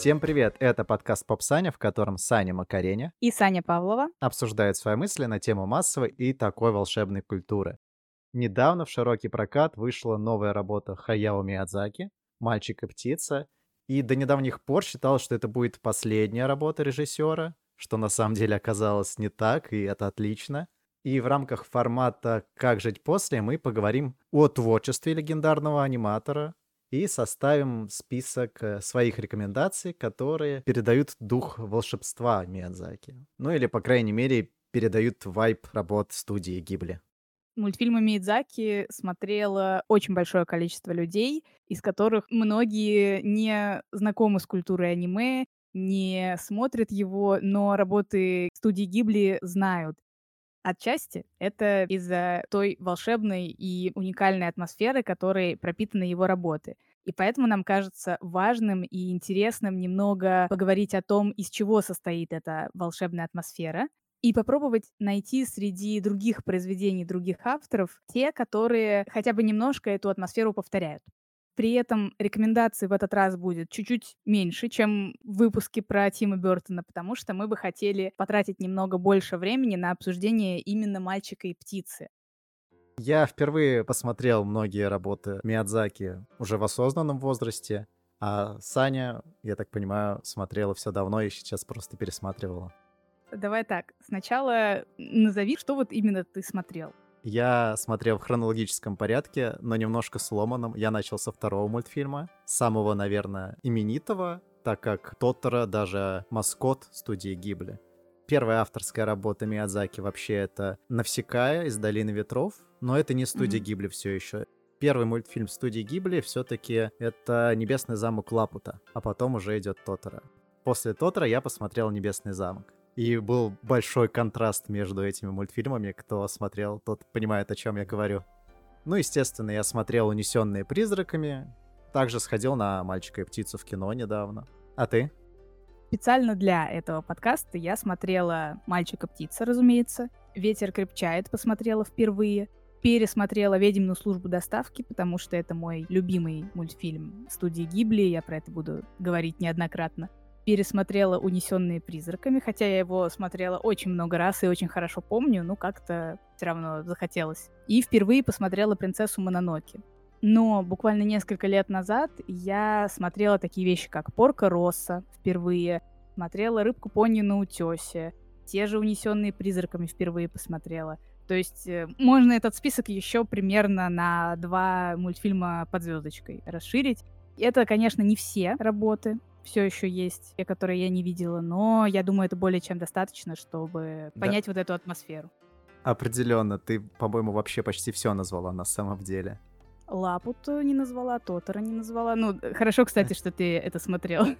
Всем привет! Это подкаст Поп Саня, в котором Саня Макареня и Саня Павлова обсуждают свои мысли на тему массовой и такой волшебной культуры. Недавно в широкий прокат вышла новая работа Хаяо Миядзаки «Мальчик и птица», и до недавних пор считал, что это будет последняя работа режиссера, что на самом деле оказалось не так, и это отлично. И в рамках формата «Как жить после» мы поговорим о творчестве легендарного аниматора и составим список э, своих рекомендаций, которые передают дух волшебства Миядзаки. Ну или, по крайней мере, передают вайб работ студии Гибли. Мультфильмы Миядзаки смотрело очень большое количество людей, из которых многие не знакомы с культурой аниме, не смотрят его, но работы студии Гибли знают. Отчасти это из-за той волшебной и уникальной атмосферы, которой пропитаны его работы. И поэтому нам кажется важным и интересным немного поговорить о том, из чего состоит эта волшебная атмосфера, и попробовать найти среди других произведений других авторов те, которые хотя бы немножко эту атмосферу повторяют. При этом рекомендаций в этот раз будет чуть-чуть меньше, чем в выпуске про Тима Бертона, потому что мы бы хотели потратить немного больше времени на обсуждение именно «Мальчика и птицы». Я впервые посмотрел многие работы Миядзаки уже в осознанном возрасте, а Саня, я так понимаю, смотрела все давно и сейчас просто пересматривала. Давай так, сначала назови, что вот именно ты смотрел. Я смотрел в хронологическом порядке, но немножко сломанном. Я начал со второго мультфильма, самого, наверное, именитого, так как Тоттера даже маскот студии Гибли. Первая авторская работа Миядзаки вообще это «Навсекая» из «Долины ветров», но это не студия mm-hmm. Гибли все еще. Первый мультфильм студии Гибли все-таки это «Небесный замок Лапута», а потом уже идет Тотора. После Тотора я посмотрел «Небесный замок». И был большой контраст между этими мультфильмами. Кто смотрел, тот понимает, о чем я говорю. Ну, естественно, я смотрел «Унесенные призраками». Также сходил на «Мальчика и птицу» в кино недавно. А ты? Специально для этого подкаста я смотрела «Мальчика птица», разумеется. «Ветер крепчает» посмотрела впервые. Пересмотрела «Ведьмину службу доставки», потому что это мой любимый мультфильм студии Гибли. Я про это буду говорить неоднократно пересмотрела «Унесенные призраками», хотя я его смотрела очень много раз и очень хорошо помню, ну как-то все равно захотелось. И впервые посмотрела «Принцессу Мононоки». Но буквально несколько лет назад я смотрела такие вещи, как «Порка Росса» впервые, смотрела «Рыбку пони на утесе», те же «Унесенные призраками» впервые посмотрела. То есть э, можно этот список еще примерно на два мультфильма под звездочкой расширить. Это, конечно, не все работы, все еще есть, те, которые я не видела, но я думаю, это более чем достаточно, чтобы да. понять вот эту атмосферу. Определенно, ты, по-моему, вообще почти все назвала на самом деле. Лапуту не назвала, Тотора не назвала. Ну, хорошо, кстати, что ты это смотрел.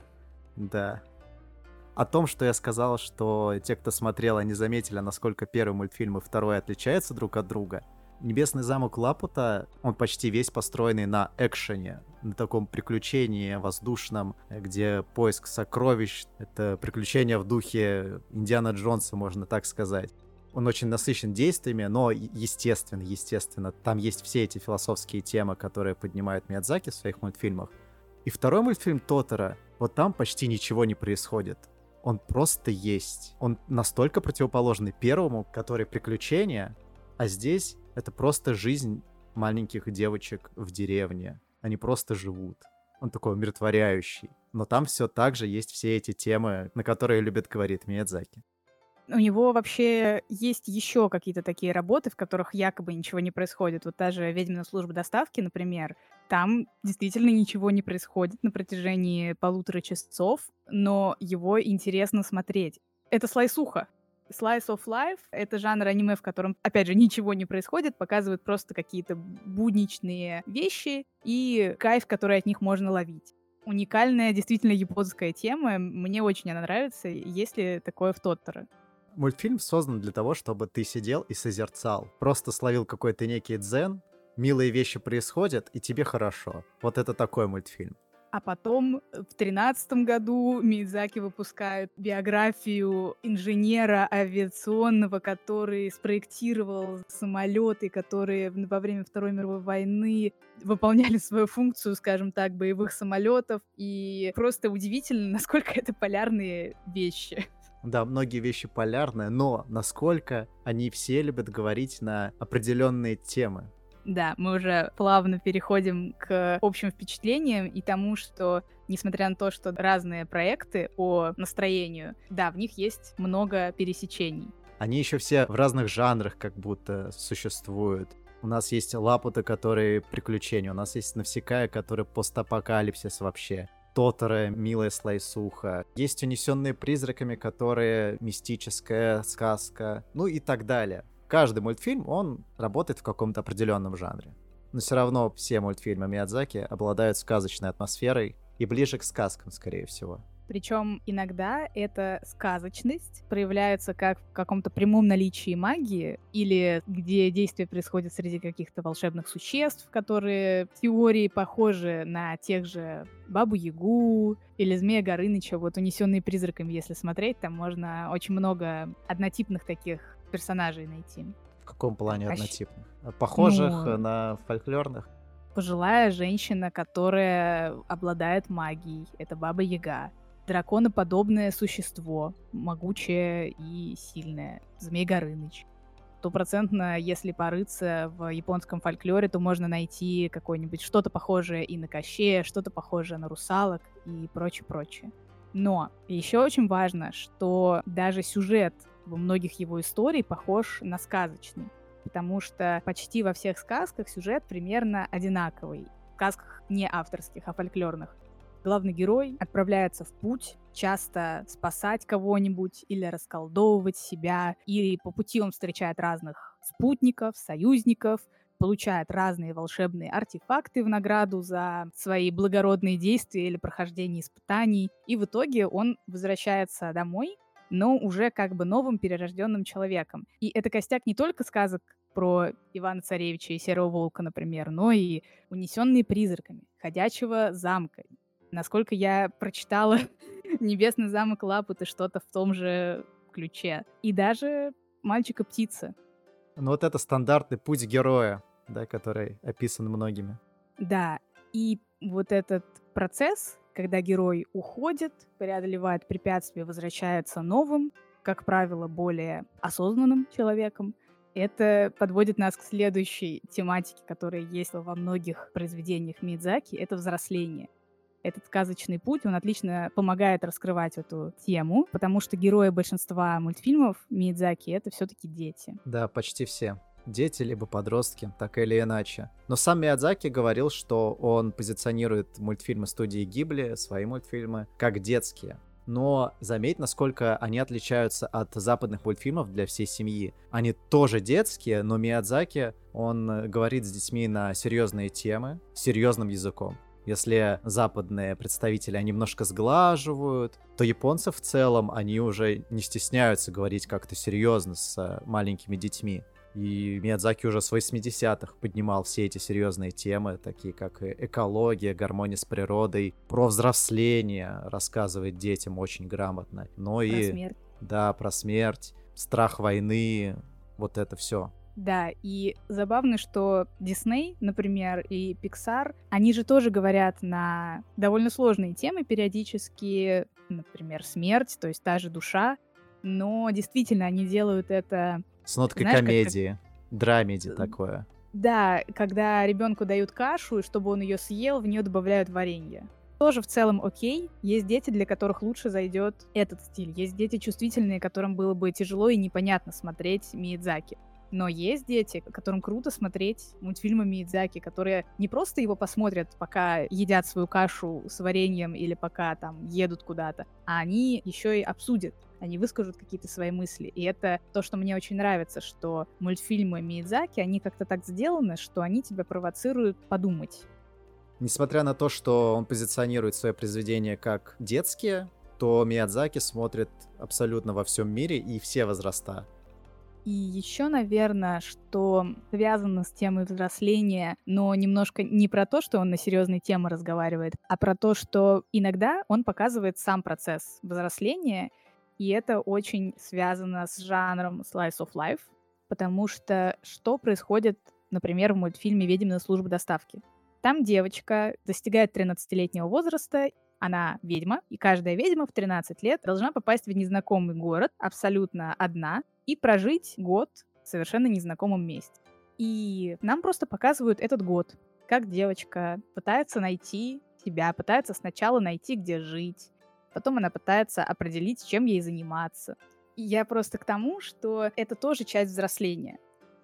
Да. О том, что я сказал, что те, кто смотрел, они заметили, насколько первый мультфильм и второй отличаются друг от друга. Небесный замок Лапута, он почти весь построенный на экшене, на таком приключении воздушном, где поиск сокровищ — это приключение в духе Индиана Джонса, можно так сказать. Он очень насыщен действиями, но естественно, естественно, там есть все эти философские темы, которые поднимает Миядзаки в своих мультфильмах. И второй мультфильм Тотора, вот там почти ничего не происходит. Он просто есть. Он настолько противоположный первому, который приключения, а здесь это просто жизнь маленьких девочек в деревне. Они просто живут. Он такой умиротворяющий. Но там все так же есть все эти темы, на которые любит говорить Миядзаки. У него вообще есть еще какие-то такие работы, в которых якобы ничего не происходит. Вот та же «Ведьмина служба доставки», например. Там действительно ничего не происходит на протяжении полутора часов, но его интересно смотреть. Это слайсуха. Slice of Life — это жанр аниме, в котором, опять же, ничего не происходит, показывают просто какие-то будничные вещи и кайф, который от них можно ловить. Уникальная, действительно японская тема. Мне очень она нравится. Есть ли такое в Тоттеро? Мультфильм создан для того, чтобы ты сидел и созерцал. Просто словил какой-то некий дзен, милые вещи происходят, и тебе хорошо. Вот это такой мультфильм. А потом э, в тринадцатом году Мидзаки выпускает биографию инженера авиационного, который спроектировал самолеты, которые во время Второй мировой войны выполняли свою функцию, скажем так, боевых самолетов. И просто удивительно, насколько это полярные вещи. Да, многие вещи полярные, но насколько они все любят говорить на определенные темы. Да, мы уже плавно переходим к общим впечатлениям и тому, что, несмотря на то, что разные проекты по настроению, да, в них есть много пересечений. Они еще все в разных жанрах как будто существуют. У нас есть Лапута, которые приключения, у нас есть Навсекая, который постапокалипсис вообще. Тотора, милая слайсуха. Есть унесенные призраками, которые мистическая сказка, ну и так далее каждый мультфильм, он работает в каком-то определенном жанре. Но все равно все мультфильмы Миядзаки обладают сказочной атмосферой и ближе к сказкам, скорее всего. Причем иногда эта сказочность проявляется как в каком-то прямом наличии магии, или где действие происходит среди каких-то волшебных существ, которые в теории похожи на тех же Бабу-Ягу или Змея Горыныча, вот унесенные призраками, если смотреть, там можно очень много однотипных таких персонажей найти. В каком плане а однотипных? Похожих ну, на фольклорных? Пожилая женщина, которая обладает магией. Это Баба Яга. Драконоподобное существо, могучее и сильное. Змей Горыныч. Стопроцентно, если порыться в японском фольклоре, то можно найти какое-нибудь что-то похожее и на Кощея, что-то похожее на русалок и прочее-прочее. Но еще очень важно, что даже сюжет во многих его историй похож на сказочный, потому что почти во всех сказках сюжет примерно одинаковый. В сказках не авторских, а фольклорных. Главный герой отправляется в путь, часто спасать кого-нибудь или расколдовывать себя, и по пути он встречает разных спутников, союзников, получает разные волшебные артефакты в награду за свои благородные действия или прохождение испытаний. И в итоге он возвращается домой но уже как бы новым перерожденным человеком. И это костяк не только сказок про Ивана Царевича и Серого Волка, например, но и унесенные призраками, ходячего замка. Насколько я прочитала Небесный замок Лапуты что-то в том же ключе. И даже Мальчика-птица. Ну вот это стандартный путь героя, да, который описан многими. Да, и вот этот процесс когда герой уходит, преодолевает препятствия, возвращается новым, как правило, более осознанным человеком. Это подводит нас к следующей тематике, которая есть во многих произведениях Мидзаки, это взросление. Этот сказочный путь, он отлично помогает раскрывать эту тему, потому что герои большинства мультфильмов Мидзаки — это все таки дети. Да, почти все дети, либо подростки, так или иначе. Но сам Миядзаки говорил, что он позиционирует мультфильмы студии Гибли, свои мультфильмы, как детские. Но заметь, насколько они отличаются от западных мультфильмов для всей семьи. Они тоже детские, но Миядзаки, он говорит с детьми на серьезные темы, серьезным языком. Если западные представители, немножко сглаживают, то японцы в целом, они уже не стесняются говорить как-то серьезно с маленькими детьми. И Миядзаки уже с 80-х поднимал все эти серьезные темы, такие как экология, гармония с природой, про взросление рассказывает детям очень грамотно. Но про и... смерть. Да, про смерть, страх войны, вот это все. Да, и забавно, что Дисней, например, и Pixar, они же тоже говорят на довольно сложные темы периодически, например, смерть, то есть та же душа, но действительно они делают это с ноткой Знаешь, комедии, как... драмеди такое. Да, когда ребенку дают кашу, и чтобы он ее съел, в нее добавляют варенье. Тоже в целом окей. Есть дети, для которых лучше зайдет этот стиль. Есть дети чувствительные, которым было бы тяжело и непонятно смотреть Миядзаки. Но есть дети, которым круто смотреть мультфильмы Миядзаки, которые не просто его посмотрят, пока едят свою кашу с вареньем или пока там едут куда-то, а они еще и обсудят они выскажут какие-то свои мысли. И это то, что мне очень нравится, что мультфильмы Миядзаки, они как-то так сделаны, что они тебя провоцируют подумать. Несмотря на то, что он позиционирует свои произведения как детские, то Миядзаки смотрит абсолютно во всем мире и все возраста. И еще, наверное, что связано с темой взросления, но немножко не про то, что он на серьезные темы разговаривает, а про то, что иногда он показывает сам процесс взросления, и это очень связано с жанром slice of life, потому что что происходит, например, в мультфильме «Ведьмина служба доставки»? Там девочка достигает 13-летнего возраста, она ведьма, и каждая ведьма в 13 лет должна попасть в незнакомый город абсолютно одна и прожить год в совершенно незнакомом месте. И нам просто показывают этот год, как девочка пытается найти себя, пытается сначала найти, где жить, потом она пытается определить, чем ей заниматься. И я просто к тому, что это тоже часть взросления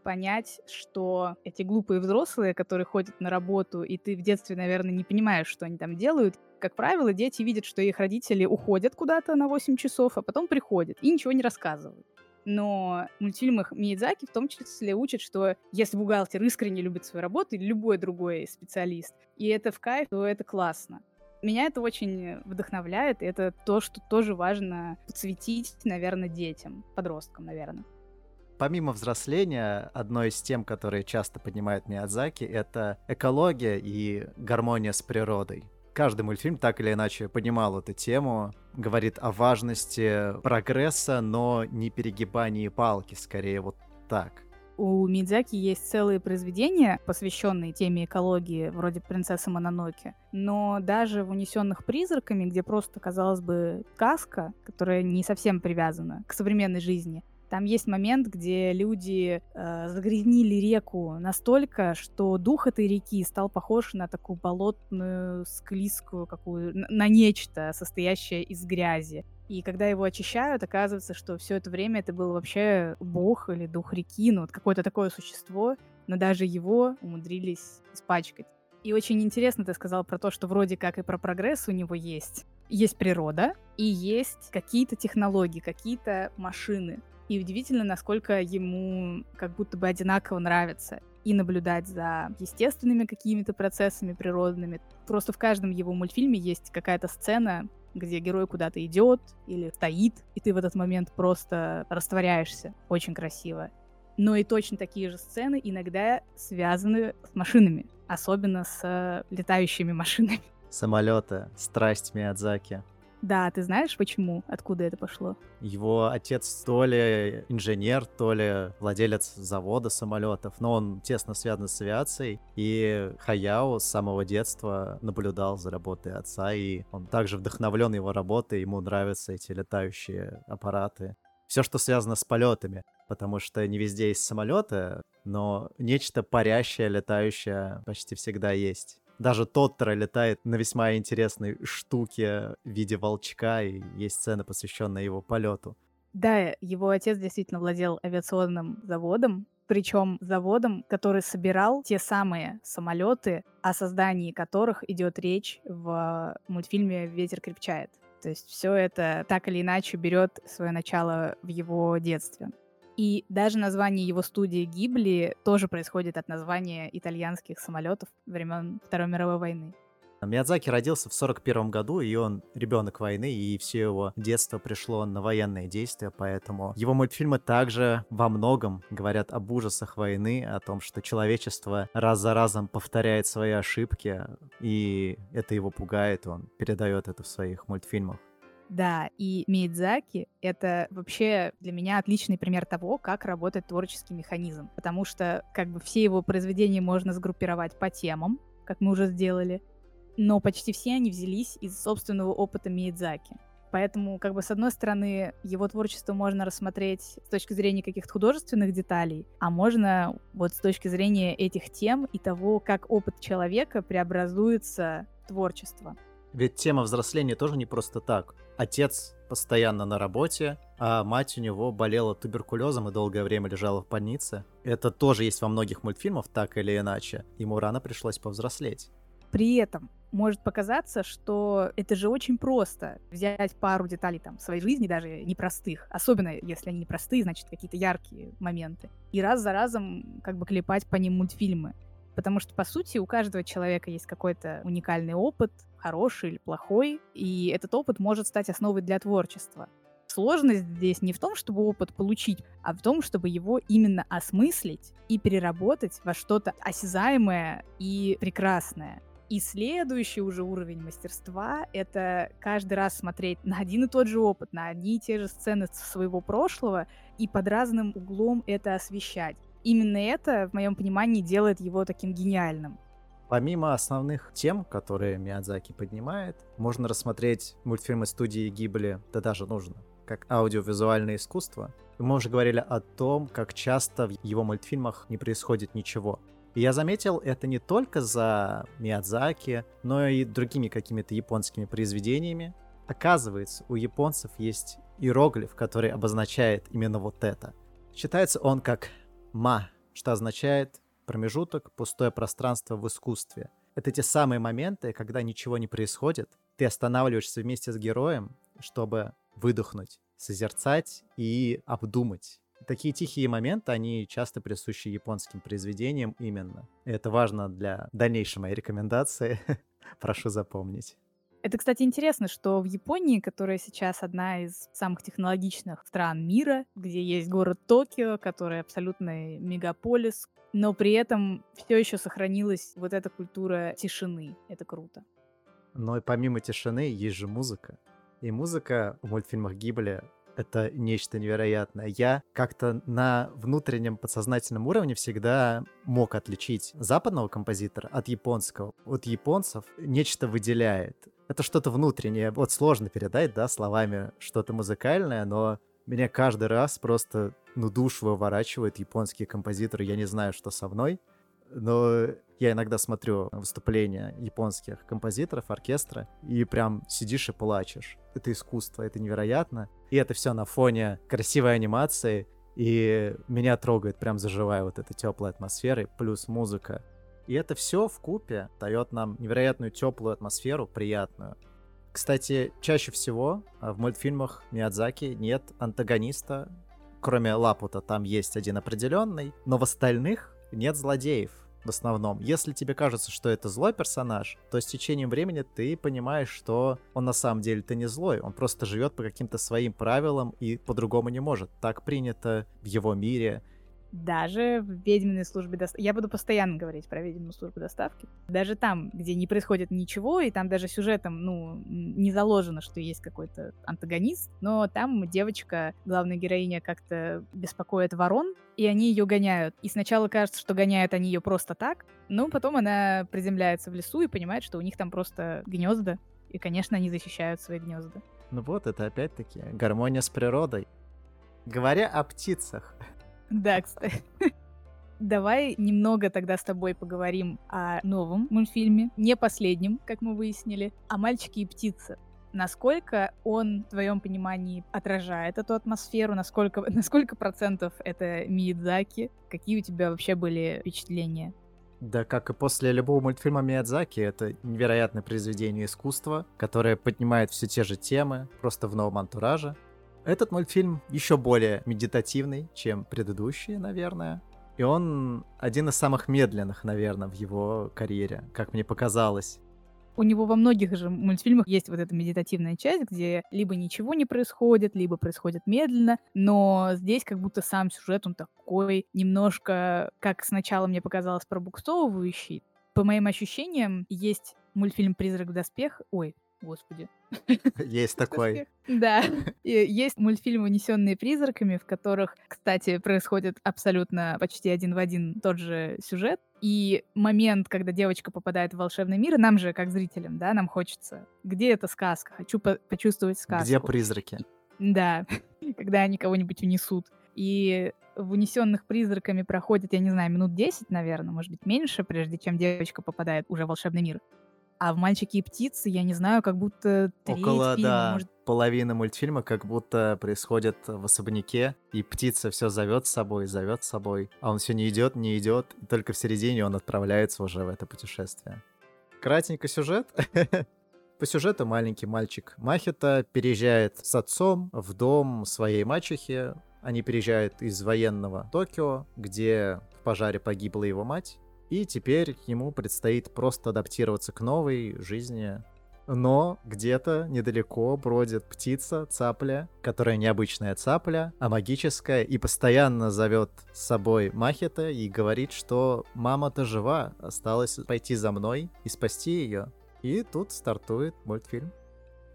понять, что эти глупые взрослые, которые ходят на работу, и ты в детстве, наверное, не понимаешь, что они там делают, как правило, дети видят, что их родители уходят куда-то на 8 часов, а потом приходят и ничего не рассказывают. Но в мультфильмах Миядзаки в том числе учат, что если бухгалтер искренне любит свою работу или любой другой специалист, и это в кайф, то это классно. Меня это очень вдохновляет, и это то, что тоже важно подсветить, наверное, детям, подросткам, наверное. Помимо взросления, одной из тем, которые часто поднимает Миядзаки, это экология и гармония с природой. Каждый мультфильм так или иначе поднимал эту тему, говорит о важности прогресса, но не перегибании палки, скорее вот так. У Мидзаки есть целые произведения, посвященные теме экологии, вроде «Принцессы Мононоки». Но даже в «Унесенных призраками», где просто, казалось бы, сказка, которая не совсем привязана к современной жизни, там есть момент, где люди э, загрязнили реку настолько, что дух этой реки стал похож на такую болотную, склизкую, какую на нечто, состоящее из грязи. И когда его очищают, оказывается, что все это время это был вообще бог или дух реки, ну вот какое-то такое существо, но даже его умудрились испачкать. И очень интересно ты сказал про то, что вроде как и про прогресс у него есть. Есть природа и есть какие-то технологии, какие-то машины. И удивительно, насколько ему как будто бы одинаково нравится и наблюдать за естественными какими-то процессами природными. Просто в каждом его мультфильме есть какая-то сцена, где герой куда-то идет или стоит, и ты в этот момент просто растворяешься. Очень красиво. Но и точно такие же сцены иногда связаны с машинами, особенно с летающими машинами. Самолеты, страсть Миядзаки. Да, ты знаешь, почему? Откуда это пошло? Его отец то ли инженер, то ли владелец завода самолетов, но он тесно связан с авиацией. И Хаяо с самого детства наблюдал за работой отца, и он также вдохновлен его работой, ему нравятся эти летающие аппараты. Все, что связано с полетами, потому что не везде есть самолеты, но нечто парящее, летающее почти всегда есть. Даже Тоттера летает на весьма интересной штуке в виде волчка, и есть сцена, посвященная его полету. Да, его отец действительно владел авиационным заводом, причем заводом, который собирал те самые самолеты, о создании которых идет речь в мультфильме Ветер крепчает. То есть все это так или иначе берет свое начало в его детстве. И даже название его студии Гибли тоже происходит от названия итальянских самолетов времен Второй мировой войны. Миядзаки родился в 41 году, и он ребенок войны, и все его детство пришло на военные действия, поэтому его мультфильмы также во многом говорят об ужасах войны, о том, что человечество раз за разом повторяет свои ошибки, и это его пугает, он передает это в своих мультфильмах. Да, и Миядзаки — это вообще для меня отличный пример того, как работает творческий механизм. Потому что как бы все его произведения можно сгруппировать по темам, как мы уже сделали, но почти все они взялись из собственного опыта Миядзаки. Поэтому, как бы, с одной стороны, его творчество можно рассмотреть с точки зрения каких-то художественных деталей, а можно вот с точки зрения этих тем и того, как опыт человека преобразуется в творчество. Ведь тема взросления тоже не просто так. Отец постоянно на работе, а мать у него болела туберкулезом и долгое время лежала в больнице. Это тоже есть во многих мультфильмах, так или иначе. Ему рано пришлось повзрослеть. При этом может показаться, что это же очень просто взять пару деталей там своей жизни, даже непростых, особенно если они непростые, значит какие-то яркие моменты, и раз за разом как бы клепать по ним мультфильмы. Потому что, по сути, у каждого человека есть какой-то уникальный опыт, хороший или плохой, и этот опыт может стать основой для творчества. сложность здесь не в том, чтобы опыт получить, а в том, чтобы его именно осмыслить и переработать во что-то осязаемое и прекрасное. И следующий уже уровень мастерства — это каждый раз смотреть на один и тот же опыт, на одни и те же сцены своего прошлого и под разным углом это освещать. Именно это, в моем понимании, делает его таким гениальным. Помимо основных тем, которые Миядзаки поднимает, можно рассмотреть мультфильмы студии Гибли, да даже нужно, как аудиовизуальное искусство. Мы уже говорили о том, как часто в его мультфильмах не происходит ничего. И я заметил это не только за Миядзаки, но и другими какими-то японскими произведениями. Оказывается, у японцев есть иероглиф, который обозначает именно вот это. Читается он как «ма», что означает промежуток, пустое пространство в искусстве. Это те самые моменты, когда ничего не происходит, ты останавливаешься вместе с героем, чтобы выдохнуть, созерцать и обдумать. Такие тихие моменты, они часто присущи японским произведениям именно. И это важно для дальнейшей моей рекомендации. Прошу запомнить. Это, кстати, интересно, что в Японии, которая сейчас одна из самых технологичных стран мира, где есть город Токио, который абсолютный мегаполис, но при этом все еще сохранилась вот эта культура тишины. Это круто. Но и помимо тишины есть же музыка. И музыка в мультфильмах Гибли это нечто невероятное. Я как-то на внутреннем подсознательном уровне всегда мог отличить западного композитора от японского. Вот японцев нечто выделяет. Это что-то внутреннее. Вот сложно передать, да, словами что-то музыкальное, но меня каждый раз просто, ну, душ выворачивает японские композиторы. Я не знаю, что со мной, но я иногда смотрю выступления японских композиторов, оркестра, и прям сидишь и плачешь. Это искусство, это невероятно. И это все на фоне красивой анимации, и меня трогает, прям заживая вот эта теплая атмосфера, плюс музыка. И это все в купе дает нам невероятную теплую атмосферу, приятную. Кстати, чаще всего а, в мультфильмах Миядзаки нет антагониста, кроме Лапута там есть один определенный, но в остальных нет злодеев в основном. Если тебе кажется, что это злой персонаж, то с течением времени ты понимаешь, что он на самом деле-то не злой. Он просто живет по каким-то своим правилам и по-другому не может. Так принято в его мире даже в ведьминой службе доставки. Я буду постоянно говорить про ведьмину службу доставки. Даже там, где не происходит ничего, и там даже сюжетом, ну, не заложено, что есть какой-то антагонист, но там девочка, главная героиня, как-то беспокоит ворон, и они ее гоняют. И сначала кажется, что гоняют они ее просто так, но потом она приземляется в лесу и понимает, что у них там просто гнезда. И, конечно, они защищают свои гнезда. Ну вот, это опять-таки гармония с природой. Говоря о птицах, да, кстати. Давай немного тогда с тобой поговорим о новом мультфильме, не последнем, как мы выяснили, о «Мальчике и птице». Насколько он, в твоем понимании, отражает эту атмосферу? Насколько, насколько процентов это Миядзаки? Какие у тебя вообще были впечатления? Да, как и после любого мультфильма Миядзаки, это невероятное произведение искусства, которое поднимает все те же темы, просто в новом антураже. Этот мультфильм еще более медитативный, чем предыдущие, наверное. И он один из самых медленных, наверное, в его карьере, как мне показалось. У него во многих же мультфильмах есть вот эта медитативная часть, где либо ничего не происходит, либо происходит медленно, но здесь как будто сам сюжет, он такой немножко, как сначала мне показалось, пробуксовывающий. По моим ощущениям, есть мультфильм «Призрак в доспех», ой, господи. Есть такой. Да. есть мультфильмы, унесенные призраками, в которых, кстати, происходит абсолютно почти один в один тот же сюжет. И момент, когда девочка попадает в волшебный мир, нам же, как зрителям, да, нам хочется. Где эта сказка? Хочу по почувствовать сказку. Где призраки? Да, когда они кого-нибудь унесут. И в унесенных призраками проходит, я не знаю, минут 10, наверное, может быть, меньше, прежде чем девочка попадает уже в волшебный мир. А в «Мальчики и птицы», я не знаю, как будто треть Около, фильма, да, может... половины мультфильма как будто происходит в особняке, и птица все зовет с собой, зовет с собой, а он все не идет, не идет, и только в середине он отправляется уже в это путешествие. Кратенько сюжет. По сюжету маленький мальчик Махита переезжает с отцом в дом своей мачехи. Они переезжают из военного Токио, где в пожаре погибла его мать. И теперь ему предстоит просто адаптироваться к новой жизни. Но где-то недалеко бродит птица, цапля, которая необычная цапля, а магическая, и постоянно зовет с собой Махета и говорит, что мама-то жива, осталось пойти за мной и спасти ее. И тут стартует мультфильм.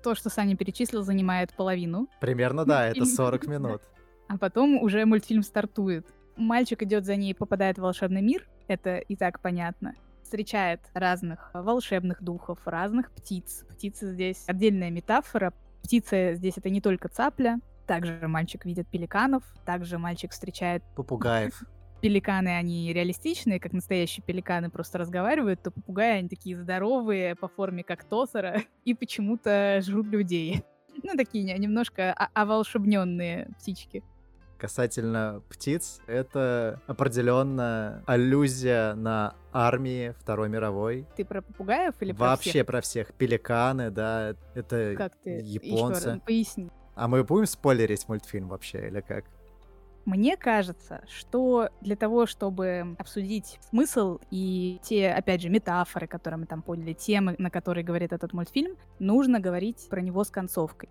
То, что Саня перечислил, занимает половину. Примерно, да, это 40 минут. А потом уже мультфильм стартует. Мальчик идет за ней, попадает в волшебный мир, это и так понятно встречает разных волшебных духов, разных птиц. Птицы здесь отдельная метафора. Птица здесь это не только цапля, также мальчик видит пеликанов, также мальчик встречает... Попугаев. Пеликаны, они реалистичные, как настоящие пеликаны просто разговаривают, то попугаи, они такие здоровые, по форме как тосера, и почему-то жрут людей. Ну, такие немножко оволшебненные птички. Касательно птиц, это определенно аллюзия на армии Второй мировой. Ты про попугаев или про Вообще всех? про всех. Пеликаны, да, это как ты? японцы. Еще раз поясни. А мы будем спойлерить мультфильм вообще, или как? Мне кажется, что для того, чтобы обсудить смысл и те, опять же, метафоры, которые мы там поняли, темы, на которые говорит этот мультфильм, нужно говорить про него с концовкой.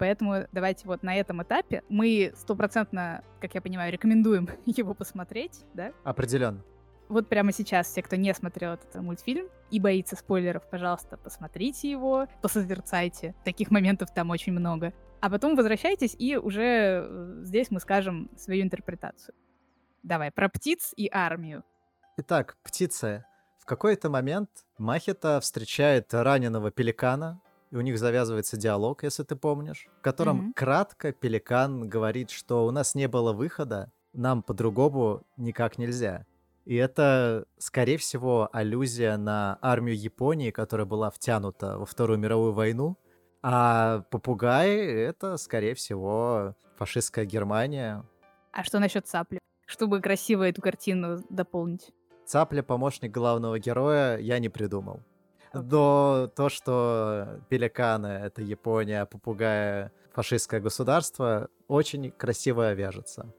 Поэтому давайте вот на этом этапе мы стопроцентно, как я понимаю, рекомендуем его посмотреть, да? Определенно. Вот прямо сейчас все, кто не смотрел этот мультфильм и боится спойлеров, пожалуйста, посмотрите его, посозерцайте. Таких моментов там очень много. А потом возвращайтесь, и уже э, здесь мы скажем свою интерпретацию. Давай, про птиц и армию. Итак, птицы. В какой-то момент Махета встречает раненого пеликана, и у них завязывается диалог, если ты помнишь, в котором Мгм. кратко Пеликан говорит, что у нас не было выхода, нам по-другому никак нельзя. И это, скорее всего, аллюзия на армию Японии, которая была втянута во Вторую мировую войну. А попугаи — это, скорее всего, фашистская Германия. А что насчет цапли? Чтобы красиво эту картину дополнить. Цапля — помощник главного героя, я не придумал. Но то, что пеликаны — это Япония, попугая — фашистское государство, очень красиво вяжется.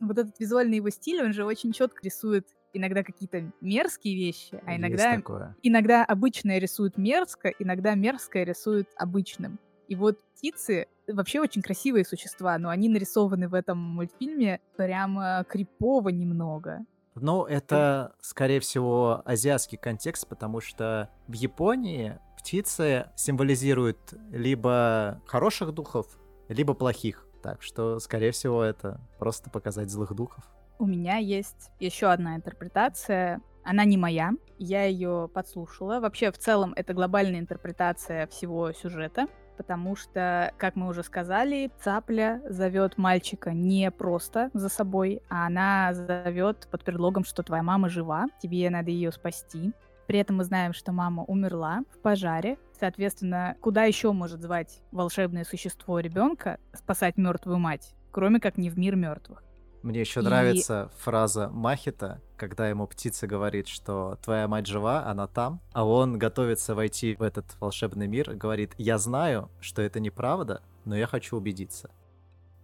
Вот этот визуальный его стиль, он же очень четко рисует иногда какие-то мерзкие вещи, а иногда, иногда обычное рисует мерзко, иногда мерзкое рисует обычным. И вот птицы вообще очень красивые существа, но они нарисованы в этом мультфильме прямо крипово немного. Ну, это, скорее всего, азиатский контекст, потому что в Японии птицы символизируют либо хороших духов, либо плохих. Так что, скорее всего, это просто показать злых духов. У меня есть еще одна интерпретация. Она не моя, я ее подслушала. Вообще, в целом, это глобальная интерпретация всего сюжета, потому что, как мы уже сказали, цапля зовет мальчика не просто за собой, а она зовет под предлогом, что твоя мама жива, тебе надо ее спасти. При этом мы знаем, что мама умерла в пожаре. Соответственно, куда еще может звать волшебное существо ребенка спасать мертвую мать, кроме как не в мир мертвых? Мне еще И- нравится фраза Махита, когда ему птица говорит, что твоя мать жива, она там, а он готовится войти в этот волшебный мир, говорит, я знаю, что это неправда, но я хочу убедиться.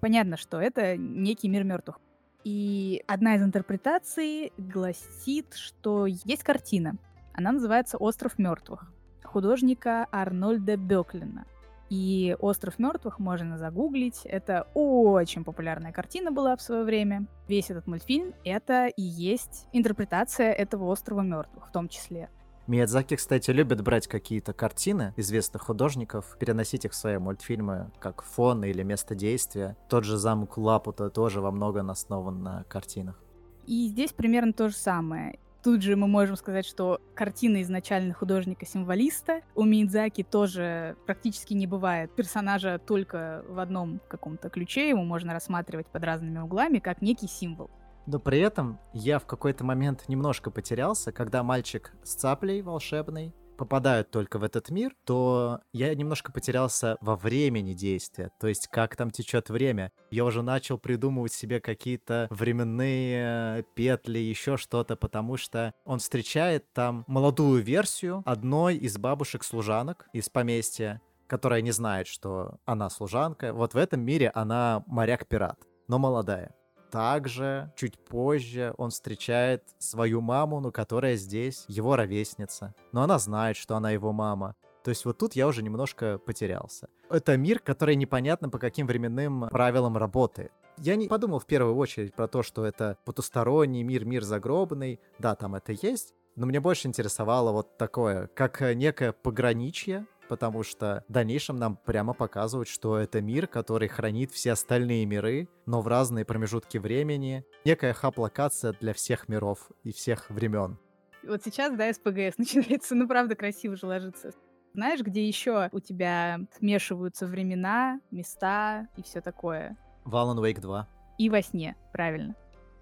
Понятно, что это некий мир мертвых. И одна из интерпретаций гласит, что есть картина. Она называется «Остров мертвых» художника Арнольда Беклина. И «Остров мертвых» можно загуглить. Это очень популярная картина была в свое время. Весь этот мультфильм — это и есть интерпретация этого «Острова мертвых» в том числе. Миядзаки, кстати, любит брать какие-то картины известных художников, переносить их в свои мультфильмы как фон или место действия. Тот же замок Лапута тоже во многом основан на картинах. И здесь примерно то же самое. Тут же мы можем сказать, что картина изначально художника-символиста. У Миядзаки тоже практически не бывает персонажа только в одном каком-то ключе. Его можно рассматривать под разными углами, как некий символ. Но при этом я в какой-то момент немножко потерялся, когда мальчик с цаплей волшебной попадают только в этот мир, то я немножко потерялся во времени действия, то есть как там течет время. Я уже начал придумывать себе какие-то временные петли, еще что-то, потому что он встречает там молодую версию одной из бабушек-служанок из поместья, которая не знает, что она служанка. Вот в этом мире она моряк-пират, но молодая. Также чуть позже он встречает свою маму, ну, которая здесь его ровесница. Но она знает, что она его мама. То есть вот тут я уже немножко потерялся. Это мир, который непонятно по каким временным правилам работает. Я не подумал в первую очередь про то, что это потусторонний мир, мир загробный. Да, там это есть. Но мне больше интересовало вот такое, как некое пограничье, потому что в дальнейшем нам прямо показывают, что это мир, который хранит все остальные миры, но в разные промежутки времени. Некая хаб-локация для всех миров и всех времен. Вот сейчас, да, СПГС начинается, ну, правда, красиво же ложится. Знаешь, где еще у тебя смешиваются времена, места и все такое? В Alan Wake 2. И во сне, правильно.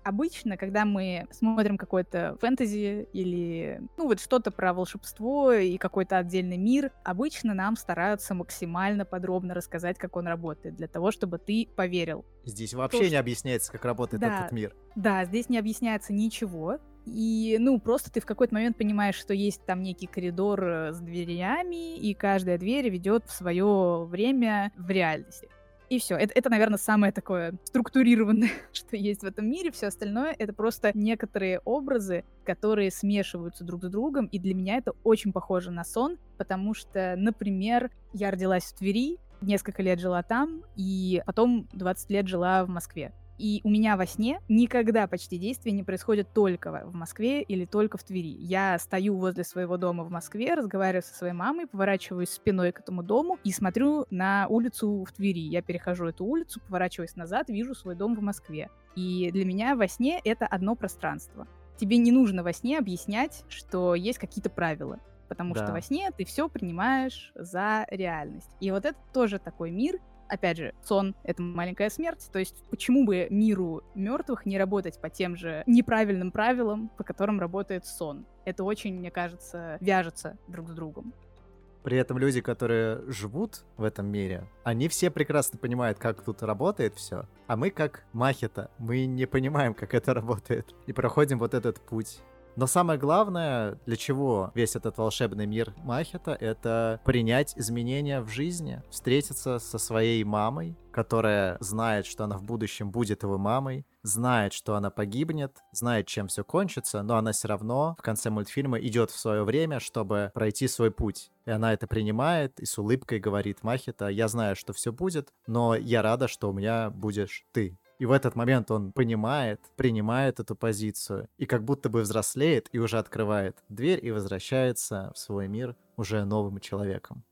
Обычно, когда мы смотрим какой-то фэнтези или, ну, вот что-то про волшебство и какой-то отдельный мир, обычно нам стараются максимально подробно рассказать, как он работает, для того, чтобы ты поверил. Здесь вообще То, не что... объясняется, как работает да, этот мир. Да, здесь не объясняется ничего. И, ну, просто ты в какой-то момент понимаешь, что есть там некий коридор э, с дверями, и каждая дверь ведет в свое время в реальности. И все. Это, это, наверное, самое такое структурированное, что есть в этом мире. Все остальное это просто некоторые образы, которые смешиваются друг с другом. И для меня это очень похоже на сон, потому что, например, я родилась в Твери, несколько лет жила там, и потом 20 лет жила в Москве. И у меня во сне никогда почти действия не происходят только в Москве или только в Твери. Я стою возле своего дома в Москве, разговариваю со своей мамой, поворачиваюсь спиной к этому дому и смотрю на улицу в Твери. Я перехожу эту улицу, поворачиваюсь назад, вижу свой дом в Москве. И для меня во сне это одно пространство. Тебе не нужно во сне объяснять, что есть какие-то правила потому да. что во сне ты все принимаешь за реальность. И вот это тоже такой мир, опять же, сон — это маленькая смерть, то есть почему бы миру мертвых не работать по тем же неправильным правилам, по которым работает сон? Это очень, мне кажется, вяжется друг с другом. При этом люди, которые живут в этом мире, они все прекрасно понимают, как тут работает все. А мы как махета, мы не понимаем, как это работает. И проходим вот этот путь. Но самое главное, для чего весь этот волшебный мир Махета, это принять изменения в жизни, встретиться со своей мамой, которая знает, что она в будущем будет его мамой, знает, что она погибнет, знает, чем все кончится, но она все равно в конце мультфильма идет в свое время, чтобы пройти свой путь. И она это принимает и с улыбкой говорит Махита, я знаю, что все будет, но я рада, что у меня будешь ты. И в этот момент он понимает, принимает эту позицию и как будто бы взрослеет и уже открывает дверь и возвращается в свой мир уже новым человеком.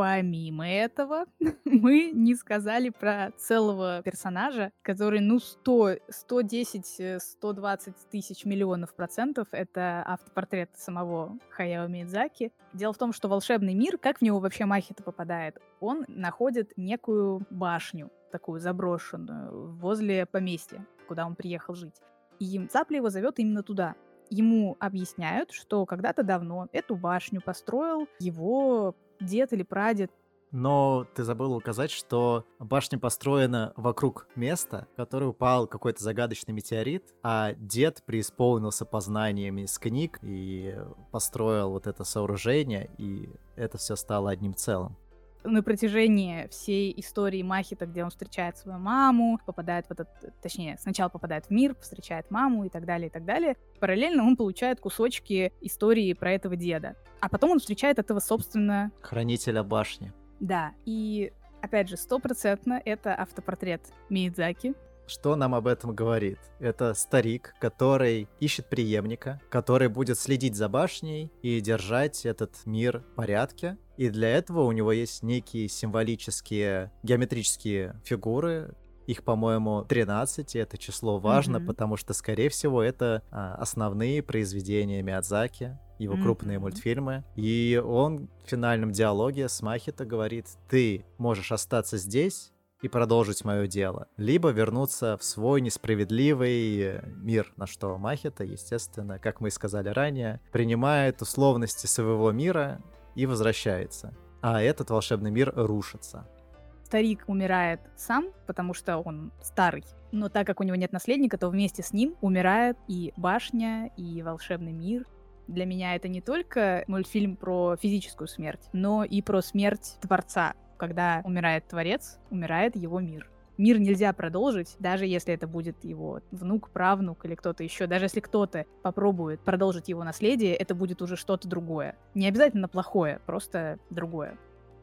Помимо этого, мы не сказали про целого персонажа, который, ну, 100, 110, 120 тысяч миллионов процентов — это автопортрет самого Хаяо Мидзаки. Дело в том, что волшебный мир, как в него вообще Махита попадает, он находит некую башню, такую заброшенную, возле поместья, куда он приехал жить. И Цапля его зовет именно туда. Ему объясняют, что когда-то давно эту башню построил его дед или прадед. Но ты забыл указать, что башня построена вокруг места, в которое упал какой-то загадочный метеорит, а дед преисполнился познаниями с книг и построил вот это сооружение, и это все стало одним целым на протяжении всей истории Махита, где он встречает свою маму, попадает в этот, точнее, сначала попадает в мир, встречает маму и так далее, и так далее. Параллельно он получает кусочки истории про этого деда. А потом он встречает этого, собственно... Хранителя башни. Да, и опять же, стопроцентно это автопортрет Миядзаки, что нам об этом говорит? Это старик, который ищет преемника, который будет следить за башней и держать этот мир в порядке. И для этого у него есть некие символические геометрические фигуры, их, по-моему, 13, и это число важно, mm-hmm. потому что, скорее всего, это а, основные произведения Миядзаки, его mm-hmm. крупные мультфильмы. И он в финальном диалоге с Махито говорит, ты можешь остаться здесь, и продолжить мое дело, либо вернуться в свой несправедливый мир, на что Махита, естественно, как мы и сказали ранее, принимает условности своего мира и возвращается. А этот волшебный мир рушится. Старик умирает сам, потому что он старый. Но так как у него нет наследника, то вместе с ним умирает и башня, и волшебный мир. Для меня это не только мультфильм про физическую смерть, но и про смерть Творца, когда умирает Творец, умирает его мир. Мир нельзя продолжить, даже если это будет его внук, правнук или кто-то еще. Даже если кто-то попробует продолжить его наследие, это будет уже что-то другое. Не обязательно плохое, просто другое.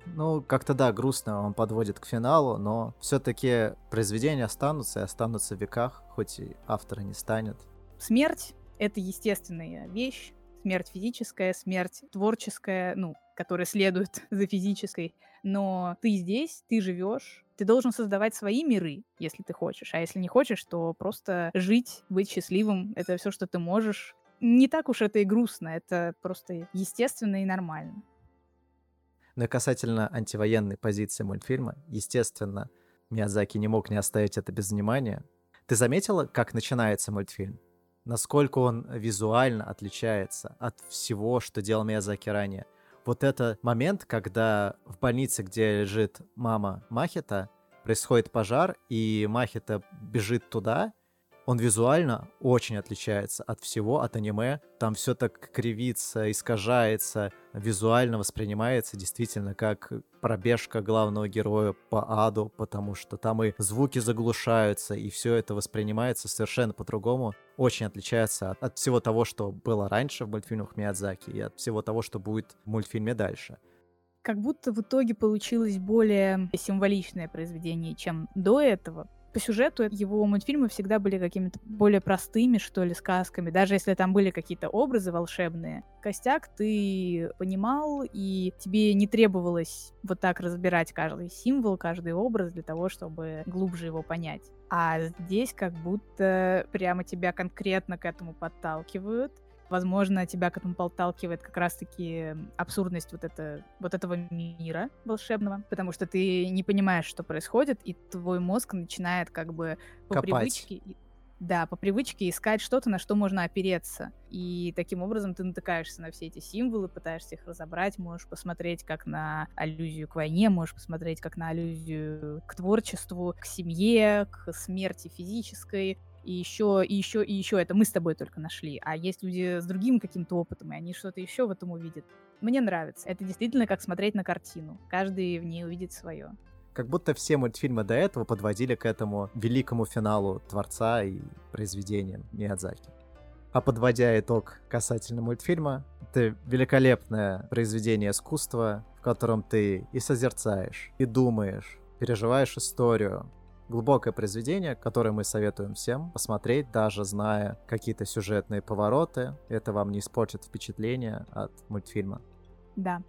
Ну, как-то да, грустно он подводит к финалу, но все-таки произведения останутся и останутся в веках, хоть и автора не станет. Смерть — это естественная вещь, смерть физическая, смерть творческая, ну, которая следует за физической. Но ты здесь, ты живешь, ты должен создавать свои миры, если ты хочешь. А если не хочешь, то просто жить, быть счастливым — это все, что ты можешь. Не так уж это и грустно, это просто естественно и нормально. Но и касательно антивоенной позиции мультфильма, естественно, Миядзаки не мог не оставить это без внимания. Ты заметила, как начинается мультфильм? Насколько он визуально отличается от всего, что делал Миядзаки ранее? Вот это момент, когда в больнице, где лежит мама Махита, происходит пожар, и Махита бежит туда, он визуально очень отличается от всего, от аниме. Там все так кривится, искажается, визуально воспринимается действительно как пробежка главного героя по аду, потому что там и звуки заглушаются, и все это воспринимается совершенно по-другому. Очень отличается от, от всего того, что было раньше в мультфильмах Миядзаки, и от всего того, что будет в мультфильме дальше как будто в итоге получилось более символичное произведение, чем до этого, по сюжету его мультфильмы всегда были какими-то более простыми, что ли, сказками. Даже если там были какие-то образы волшебные, костяк ты понимал, и тебе не требовалось вот так разбирать каждый символ, каждый образ для того, чтобы глубже его понять. А здесь как будто прямо тебя конкретно к этому подталкивают, Возможно, тебя к этому подталкивает как раз-таки абсурдность вот, это, вот этого мира волшебного, потому что ты не понимаешь, что происходит, и твой мозг начинает как бы по Копать. привычке... Да, по привычке искать что-то, на что можно опереться. И таким образом ты натыкаешься на все эти символы, пытаешься их разобрать, можешь посмотреть как на аллюзию к войне, можешь посмотреть как на аллюзию к творчеству, к семье, к смерти физической, и еще, и еще, и еще. Это мы с тобой только нашли. А есть люди с другим каким-то опытом, и они что-то еще в этом увидят. Мне нравится. Это действительно как смотреть на картину. Каждый в ней увидит свое. Как будто все мультфильмы до этого подводили к этому великому финалу творца и произведения Миядзаки. А подводя итог касательно мультфильма, это великолепное произведение искусства, в котором ты и созерцаешь, и думаешь, переживаешь историю, глубокое произведение, которое мы советуем всем посмотреть, даже зная какие-то сюжетные повороты. Это вам не испортит впечатление от мультфильма. Да.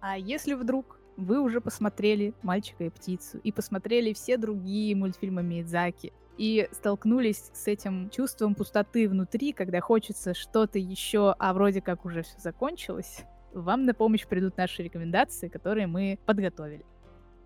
А если вдруг вы уже посмотрели «Мальчика и птицу» и посмотрели все другие мультфильмы Миядзаки, и столкнулись с этим чувством пустоты внутри, когда хочется что-то еще, а вроде как уже все закончилось, вам на помощь придут наши рекомендации, которые мы подготовили.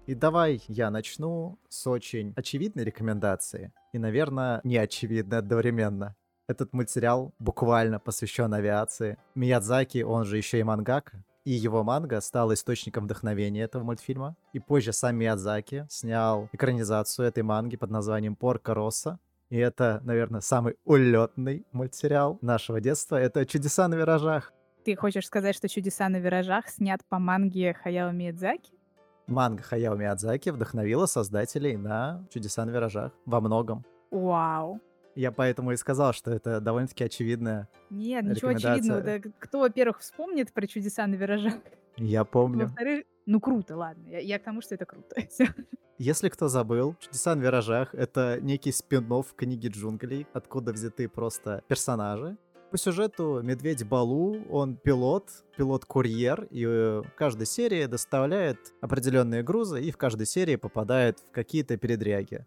И давай я начну с очень очевидной рекомендации и, наверное, неочевидной одновременно. Этот мультсериал буквально посвящен авиации. Миядзаки, он же еще и мангака, и его манга стала источником вдохновения этого мультфильма. И позже сам Миядзаки снял экранизацию этой манги под названием «Порка Росса». И это, наверное, самый улетный мультсериал нашего детства. Это «Чудеса на виражах». Ты хочешь сказать, что «Чудеса на виражах» снят по манге Хаяо Миядзаки? Манга Хаяо Миядзаки вдохновила создателей на «Чудеса на виражах» во многом. Вау. Я поэтому и сказал, что это довольно-таки очевидная Нет, ничего очевидного. Да, кто, во-первых, вспомнит про «Чудеса на виражах»? Я помню. Во-вторых, ну круто, ладно. Я, я к тому, что это круто. Если кто забыл, «Чудеса на виражах» — это некий спин книги джунглей, откуда взяты просто персонажи, по сюжету Медведь Балу, он пилот, пилот-курьер, и в каждой серии доставляет определенные грузы и в каждой серии попадает в какие-то передряги.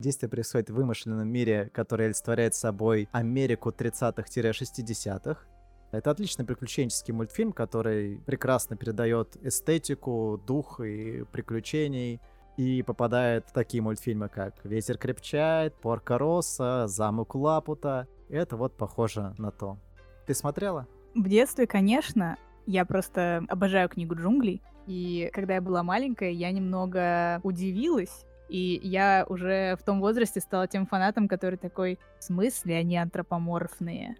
Действие происходит в вымышленном мире, который олицетворяет собой Америку 30-х-60-х. Это отличный приключенческий мультфильм, который прекрасно передает эстетику, дух и приключений. И попадает в такие мультфильмы, как «Ветер крепчает», «Порка Росса», «Замок Лапута», это вот похоже на то. Ты смотрела? В детстве, конечно. Я просто обожаю книгу джунглей. И когда я была маленькая, я немного удивилась. И я уже в том возрасте стала тем фанатом, который такой, в смысле они антропоморфные?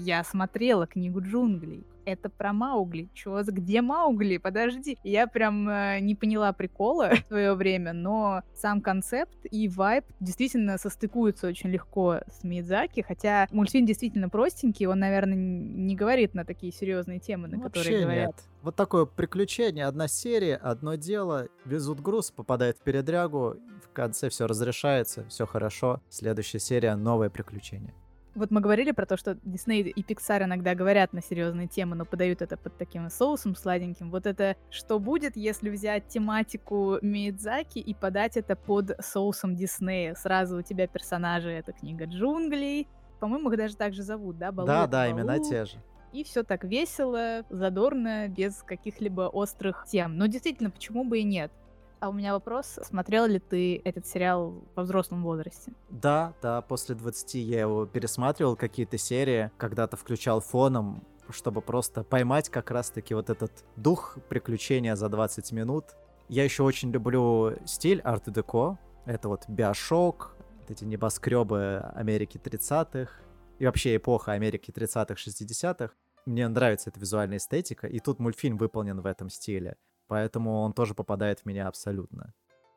Я смотрела книгу джунглей это про Маугли. Чё, где Маугли? Подожди. Я прям э, не поняла прикола в свое время, но сам концепт и вайб действительно состыкуются очень легко с Мидзаки, хотя мультфильм действительно простенький, он, наверное, не говорит на такие серьезные темы, на Вообще которые говорят. Нет. Вот такое приключение, одна серия, одно дело, везут груз, попадает в передрягу, в конце все разрешается, все хорошо, следующая серия, новое приключение. Вот мы говорили про то, что Дисней и Pixar иногда говорят на серьезные темы, но подают это под таким соусом сладеньким. Вот это что будет, если взять тематику Миядзаки и подать это под соусом Диснея? Сразу у тебя персонажи — это книга джунглей. По-моему, их даже так же зовут, да? Балу, да, да, Балу. именно те же. И все так весело, задорно, без каких-либо острых тем. Но действительно, почему бы и нет? А у меня вопрос, смотрел ли ты этот сериал во взрослом возрасте? Да, да, после 20 я его пересматривал, какие-то серии, когда-то включал фоном, чтобы просто поймать как раз-таки вот этот дух приключения за 20 минут. Я еще очень люблю стиль арт-деко. Это вот биошок, эти небоскребы Америки 30-х и вообще эпоха Америки 30-х, 60-х. Мне нравится эта визуальная эстетика, и тут мультфильм выполнен в этом стиле поэтому он тоже попадает в меня абсолютно.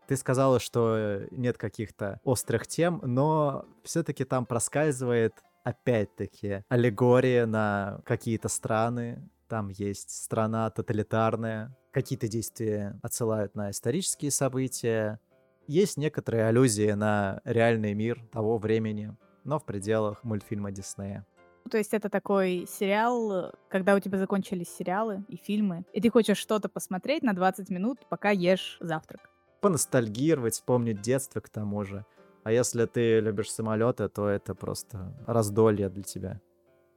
Ты сказала, что нет каких-то острых тем, но все-таки там проскальзывает опять-таки аллегория на какие-то страны. Там есть страна тоталитарная, какие-то действия отсылают на исторические события. Есть некоторые аллюзии на реальный мир того времени, но в пределах мультфильма Диснея. То есть это такой сериал, когда у тебя закончились сериалы и фильмы, и ты хочешь что-то посмотреть на 20 минут, пока ешь завтрак. Поностальгировать, вспомнить детство к тому же. А если ты любишь самолеты, то это просто раздолье для тебя.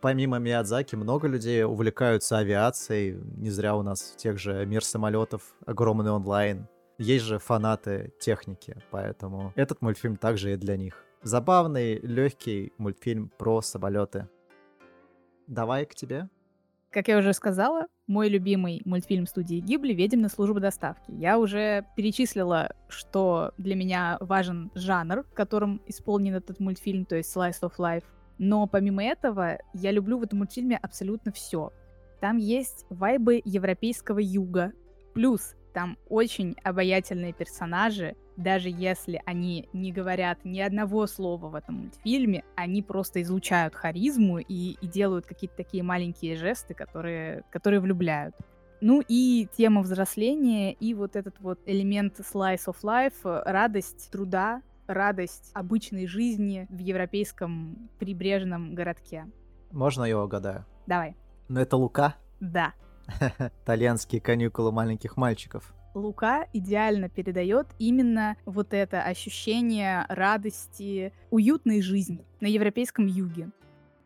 Помимо Миядзаки, много людей увлекаются авиацией. Не зря у нас тех же мир самолетов огромный онлайн. Есть же фанаты техники, поэтому этот мультфильм также и для них. Забавный, легкий мультфильм про самолеты. Давай к тебе. Как я уже сказала, мой любимый мультфильм студии Гибли «Ведьм на службу доставки». Я уже перечислила, что для меня важен жанр, в котором исполнен этот мультфильм, то есть slice of life. Но помимо этого, я люблю в этом мультфильме абсолютно все. Там есть вайбы европейского юга, плюс там очень обаятельные персонажи, даже если они не говорят ни одного слова в этом мультфильме, они просто излучают харизму и, и делают какие-то такие маленькие жесты, которые, которые влюбляют. Ну и тема взросления, и вот этот вот элемент slice of life, радость труда, радость обычной жизни в европейском прибрежном городке. Можно я угадаю? Давай. Ну это Лука? Да. Итальянские каникулы маленьких мальчиков. Лука идеально передает именно вот это ощущение радости, уютной жизни на европейском юге.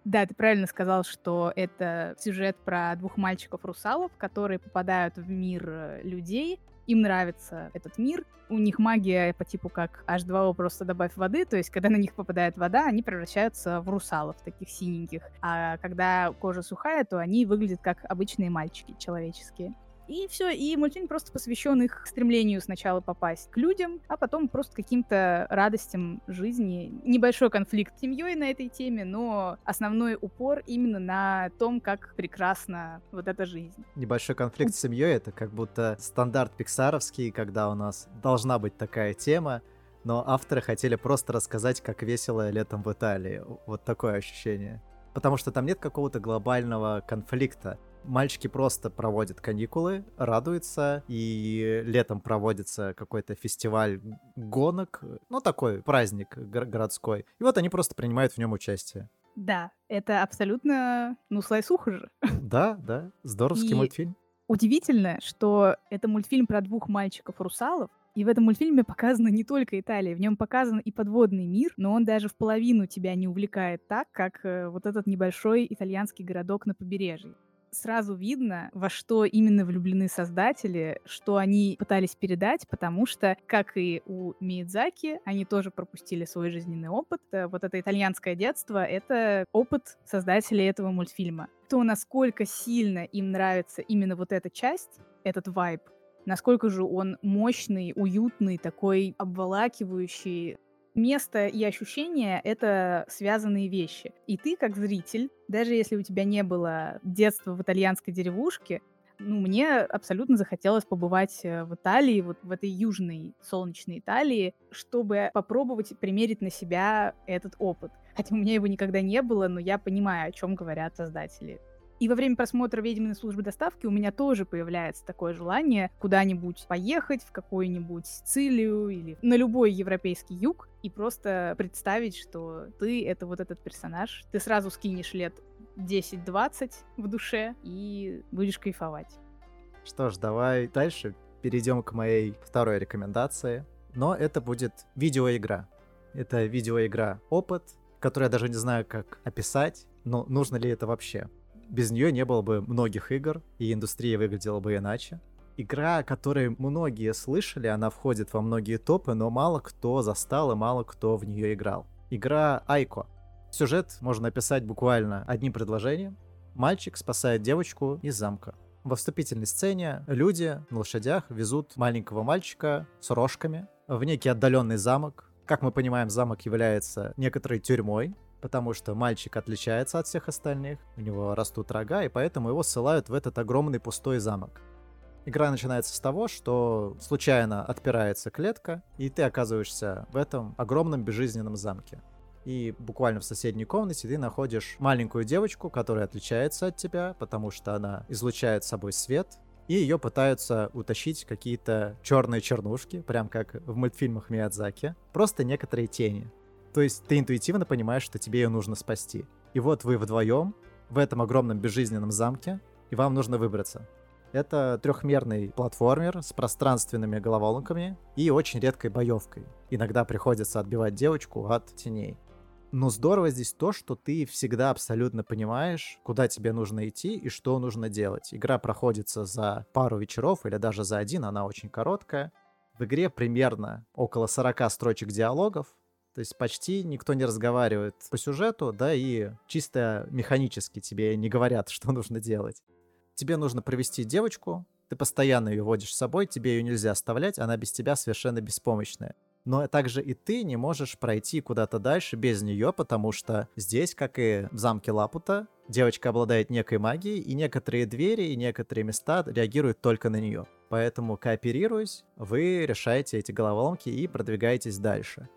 Да, ты правильно сказал, что это сюжет про двух мальчиков-русалов, которые попадают в мир э, людей. Им нравится этот мир. У них магия по типу как H2O просто добавь воды, то есть когда на них попадает вода, они превращаются в русалов, таких синеньких. А когда кожа сухая, то они выглядят как обычные мальчики человеческие. И все, и мультфильм просто посвящен их стремлению сначала попасть к людям, а потом просто каким-то радостям жизни. Небольшой конфликт с семьей на этой теме, но основной упор именно на том, как прекрасна вот эта жизнь. Небольшой конфликт с семьей это как будто стандарт пиксаровский, когда у нас должна быть такая тема, но авторы хотели просто рассказать, как весело летом в Италии. Вот такое ощущение. Потому что там нет какого-то глобального конфликта мальчики просто проводят каникулы, радуются, и летом проводится какой-то фестиваль гонок, ну такой праздник городской. И вот они просто принимают в нем участие. Да, это абсолютно, ну, слайсуха же. Да, да, здоровский и мультфильм. Удивительно, что это мультфильм про двух мальчиков-русалов, и в этом мультфильме показана не только Италия, в нем показан и подводный мир, но он даже в половину тебя не увлекает так, как э, вот этот небольшой итальянский городок на побережье сразу видно, во что именно влюблены создатели, что они пытались передать, потому что, как и у Миядзаки, они тоже пропустили свой жизненный опыт. Э, вот это итальянское детство — это опыт создателей этого мультфильма. То, насколько сильно им нравится именно вот эта часть, этот вайб, насколько же он мощный, уютный, такой обволакивающий, место и ощущение — это связанные вещи. И ты, как зритель, даже если у тебя не было детства в итальянской деревушке, ну, мне абсолютно захотелось побывать э, в Италии, вот в этой южной солнечной Италии, чтобы попробовать примерить на себя этот опыт. Хотя у меня его никогда не было, но я понимаю, о чем говорят создатели и во время просмотра «Ведьминой службы доставки» у меня тоже появляется такое желание куда-нибудь поехать, в какую-нибудь Сицилию или на любой европейский юг, и просто представить, что ты — это вот этот персонаж. Ты сразу скинешь лет 10-20 в душе и будешь кайфовать. Что ж, давай дальше перейдем к моей второй рекомендации. Но это будет видеоигра. Это видеоигра «Опыт», которую я даже не знаю, как описать, но нужно ли это вообще без нее не было бы многих игр, и индустрия выглядела бы иначе. Игра, о которой многие слышали, она входит во многие топы, но мало кто застал и мало кто в нее играл. Игра Айко. Сюжет можно описать буквально одним предложением. Мальчик спасает девочку из замка. Во вступительной сцене люди на лошадях везут маленького мальчика с рожками в некий отдаленный замок. Как мы понимаем, замок является некоторой тюрьмой, потому что мальчик отличается от всех остальных, у него растут рога, и поэтому его ссылают в этот огромный пустой замок. Игра начинается с того, что случайно отпирается клетка, и ты оказываешься в этом огромном безжизненном замке. И буквально в соседней комнате ты находишь маленькую девочку, которая отличается от тебя, потому что она излучает собой свет, и ее пытаются утащить какие-то черные чернушки, прям как в мультфильмах Миядзаки. Просто некоторые тени. То есть ты интуитивно понимаешь, что тебе ее нужно спасти. И вот вы вдвоем в этом огромном безжизненном замке, и вам нужно выбраться. Это трехмерный платформер с пространственными головоломками и очень редкой боевкой. Иногда приходится отбивать девочку от теней. Но здорово здесь то, что ты всегда абсолютно понимаешь, куда тебе нужно идти и что нужно делать. Игра проходится за пару вечеров или даже за один, она очень короткая. В игре примерно около 40 строчек диалогов, то есть почти никто не разговаривает по сюжету, да, и чисто механически тебе не говорят, что нужно делать. Тебе нужно провести девочку, ты постоянно ее водишь с собой, тебе ее нельзя оставлять, она без тебя совершенно беспомощная. Но также и ты не можешь пройти куда-то дальше без нее, потому что здесь, как и в замке Лапута, девочка обладает некой магией, и некоторые двери и некоторые места реагируют только на нее. Поэтому, кооперируясь, вы решаете эти головоломки и продвигаетесь дальше.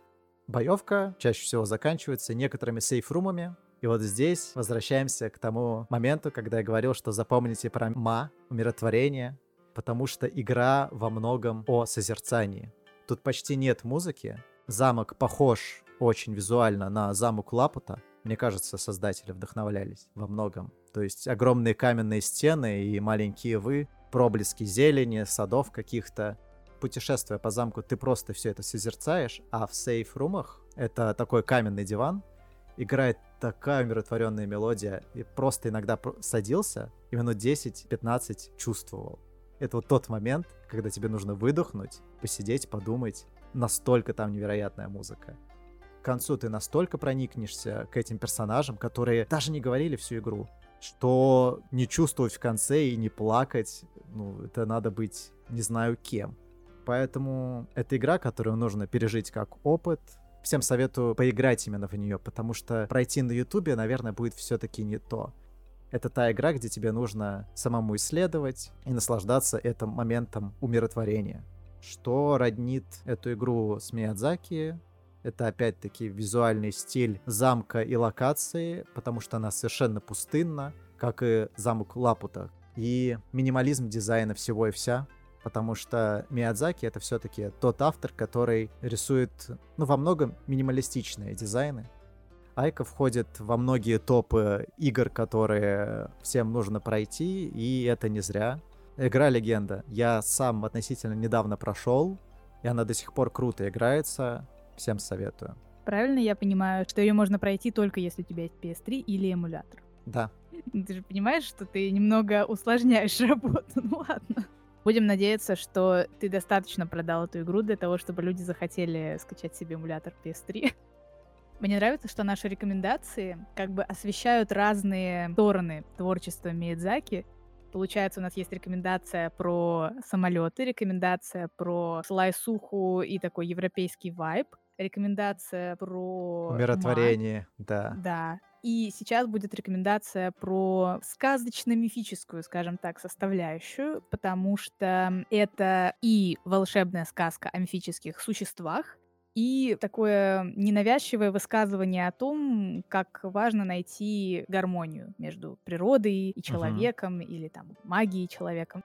Боевка чаще всего заканчивается некоторыми сейфрумами, и вот здесь возвращаемся к тому моменту, когда я говорил, что запомните про ма, умиротворение, потому что игра во многом о созерцании. Тут почти нет музыки. Замок похож очень визуально на замок Лапута. Мне кажется, создатели вдохновлялись во многом. То есть огромные каменные стены и маленькие вы, проблески зелени, садов каких-то путешествуя по замку, ты просто все это созерцаешь, а в сейф-румах это такой каменный диван, играет такая умиротворенная мелодия, и просто иногда садился и минут 10-15 чувствовал. Это вот тот момент, когда тебе нужно выдохнуть, посидеть, подумать. Настолько там невероятная музыка. К концу ты настолько проникнешься к этим персонажам, которые даже не говорили всю игру, что не чувствовать в конце и не плакать, ну, это надо быть не знаю кем. Поэтому это игра, которую нужно пережить как опыт. Всем советую поиграть именно в нее, потому что пройти на Ютубе, наверное, будет все-таки не то. Это та игра, где тебе нужно самому исследовать и наслаждаться этим моментом умиротворения. Что роднит эту игру с Миядзаки? Это опять-таки визуальный стиль замка и локации, потому что она совершенно пустынна, как и замок Лапута. И минимализм дизайна всего и вся, потому что Миядзаки это все-таки тот автор, который рисует, ну, во многом минималистичные дизайны. Айка входит во многие топы игр, которые всем нужно пройти, и это не зря. Игра легенда. Я сам относительно недавно прошел, и она до сих пор круто играется. Всем советую. Правильно я понимаю, что ее можно пройти только если у тебя есть PS3 или эмулятор? Да. Ты же понимаешь, что ты немного усложняешь работу. Ну ладно. Будем надеяться, что ты достаточно продал эту игру для того, чтобы люди захотели скачать себе эмулятор PS3. Мне нравится, что наши рекомендации как бы освещают разные стороны творчества Миядзаки. Получается, у нас есть рекомендация про самолеты, рекомендация про слайсуху и такой европейский вайб. рекомендация про... Умиротворение, ма. да. Да. И сейчас будет рекомендация про сказочно-мифическую, скажем так, составляющую, потому что это и волшебная сказка о мифических существах, и такое ненавязчивое высказывание о том, как важно найти гармонию между природой и человеком, uh-huh. или там магией и человеком.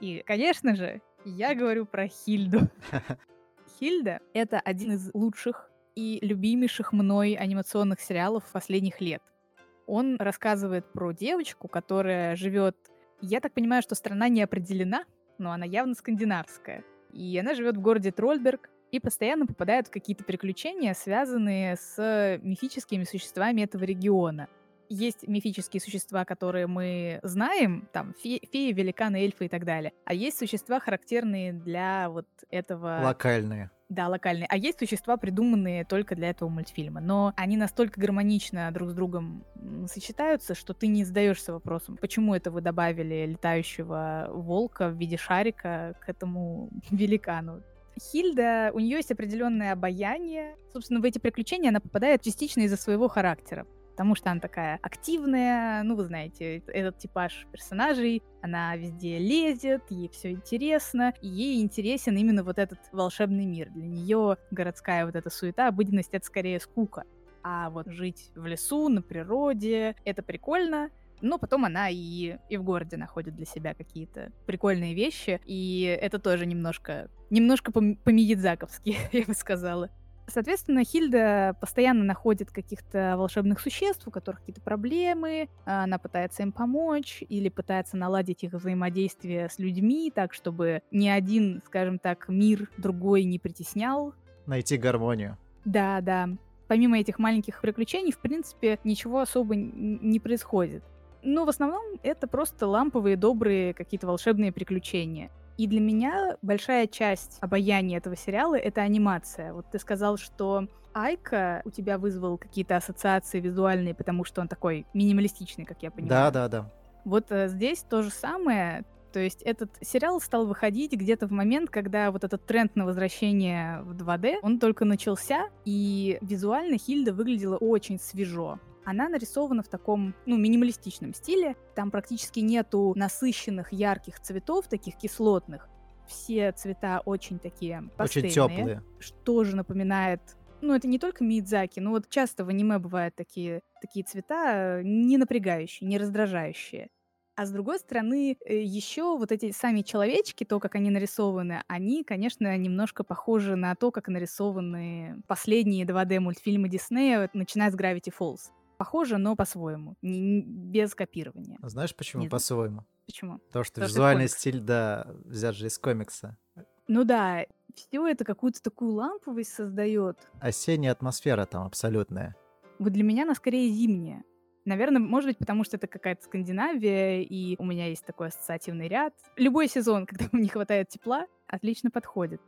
И, конечно же, я говорю про Хильду. Хильда — это один из лучших и любимейших мной анимационных сериалов последних лет. Он рассказывает про девочку, которая живет... Я так понимаю, что страна не определена, но она явно скандинавская. И она живет в городе Трольберг, и постоянно попадают в какие-то приключения, связанные с мифическими существами этого региона. Есть мифические существа, которые мы знаем, там фе- феи, великаны, эльфы и так далее. А есть существа, характерные для вот этого... Локальные. Да, локальные. А есть существа, придуманные только для этого мультфильма. Но они настолько гармонично друг с другом сочетаются, что ты не задаешься вопросом, почему это вы добавили летающего волка в виде шарика к этому великану. Хильда, у нее есть определенное обаяние. Собственно, в эти приключения она попадает частично из-за своего характера. Потому что она такая активная, ну, вы знаете, этот типаж персонажей, она везде лезет, ей все интересно, и ей интересен именно вот этот волшебный мир. Для нее городская вот эта суета, обыденность — это скорее скука. А вот жить в лесу, на природе, это прикольно, но потом она и, и в городе находит для себя какие-то прикольные вещи, и это тоже немножко, немножко по-миядзаковски, я бы сказала. Соответственно, Хильда постоянно находит каких-то волшебных существ, у которых какие-то проблемы, она пытается им помочь или пытается наладить их взаимодействие с людьми так, чтобы ни один, скажем так, мир другой не притеснял. Найти гармонию. Да, да. Помимо этих маленьких приключений, в принципе, ничего особо не происходит. Но в основном это просто ламповые, добрые какие-то волшебные приключения. И для меня большая часть обаяния этого сериала — это анимация. Вот ты сказал, что Айка у тебя вызвал какие-то ассоциации визуальные, потому что он такой минималистичный, как я понимаю. Да, да, да. Вот э, здесь то же самое. То есть этот сериал стал выходить где-то в момент, когда вот этот тренд на возвращение в 2D, он только начался, и визуально Хильда выглядела очень свежо. Она нарисована в таком, ну, минималистичном стиле. Там практически нету насыщенных ярких цветов, таких кислотных. Все цвета очень такие пастельные. Очень теплые. Что же напоминает ну, это не только Мидзаки, но вот часто в аниме бывают такие, такие цвета, не напрягающие, не раздражающие. А с другой стороны, э, еще вот эти сами человечки, то, как они нарисованы, они, конечно, немножко похожи на то, как нарисованы последние 2D-мультфильмы Диснея, начиная с Gravity Falls похоже, но по-своему, не, без копирования. А знаешь, почему не по-своему? Почему? Потому что Потому визуальный что стиль, да, взят же из комикса. Ну да, все это какую-то такую ламповость создает. Осенняя атмосфера там абсолютная. Вот для меня она скорее зимняя. Наверное, может быть, потому что это какая-то Скандинавия, и у меня есть такой ассоциативный ряд. Любой сезон, когда не хватает тепла, отлично подходит.